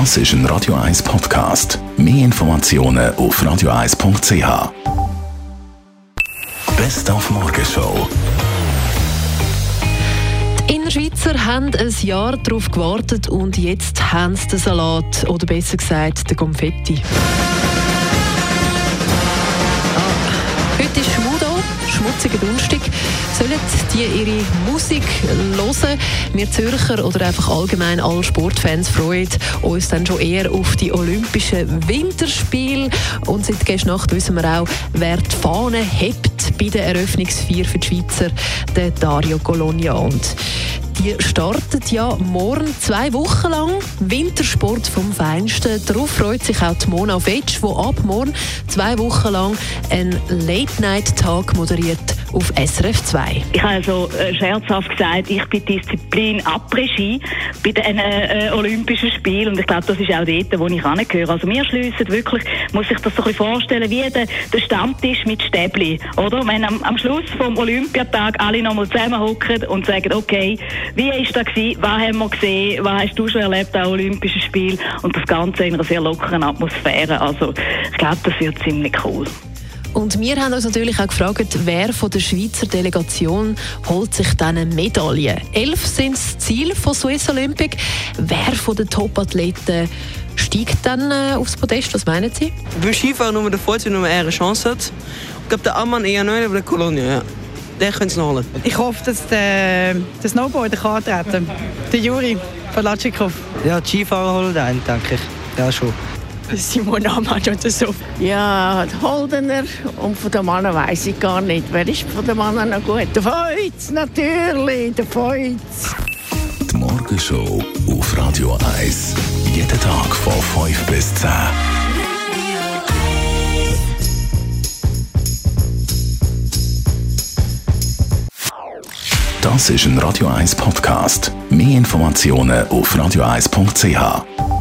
Das ist ein Radio 1 Podcast. Mehr Informationen auf radio1.ch. Best auf Morgenshow. Die Innerschweizer haben ein Jahr darauf gewartet und jetzt haben sie den Salat, oder besser gesagt, den Konfetti. Ah, heute ist Schmudo, schmutziger Dunstig. Sollen die ihre Musik hören? Wir Zürcher oder einfach allgemein alle Sportfans freuen uns dann schon eher auf die Olympischen Winterspiele. Und seit gestern Nacht wissen wir auch, wer die Fahne hebt bei der Eröffnungsfeier für die Schweizer, der Dario Colonia. Und die startet ja morgen zwei Wochen lang Wintersport vom Feinsten. Darauf freut sich auch die Mona Fetsch, die ab morgen zwei Wochen lang einen Late-Night-Tag moderiert auf SRF 2. Ich habe also äh, scherzhaft gesagt, ich bin Disziplin Après-Ski bei den äh, Olympischen Spielen und ich glaube, das ist auch dort, wo ich angehöre. Also wir schliessen wirklich, muss ich das so ein bisschen vorstellen, wie der, der Stammtisch mit Stäbli, oder? Wenn am, am Schluss vom Olympiatag alle nochmal zusammenhocken und sagen, okay, wie ist das gewesen, was haben wir gesehen, was hast du schon erlebt an Olympischen Spielen und das Ganze in einer sehr lockeren Atmosphäre. Also ich glaube, das wird ziemlich cool. Und wir haben uns natürlich auch gefragt, wer von der Schweizer Delegation holt sich diese Medaille. Elf sind das Ziel von Swiss Olympic. Wer von den Top-Athleten steigt dann äh, aufs Podest? Was meinen Sie? Beim Skifahren nur der Vorteil, nur eher eine Chance hat. Ich glaube, der Ammann eher neu, aber der Kolonia, ja. Der könnte es noch holen. Ich hoffe, dass der, der Snowboarder kann antreten kann. Der Juri von Latschikow. Ja, die Skifahrer holen einen, denke ich. Ja, schon. Simon Ammann oder so. Ja, die Holdener und von den Männern weiss ich gar nicht. Wer ist von den Männern noch gut? Der Feuz, natürlich, der Feuz. Die Morgenshow auf Radio 1. Jeden Tag von 5 bis 10. Das ist ein Radio 1 Podcast. Mehr Informationen auf radio1.ch.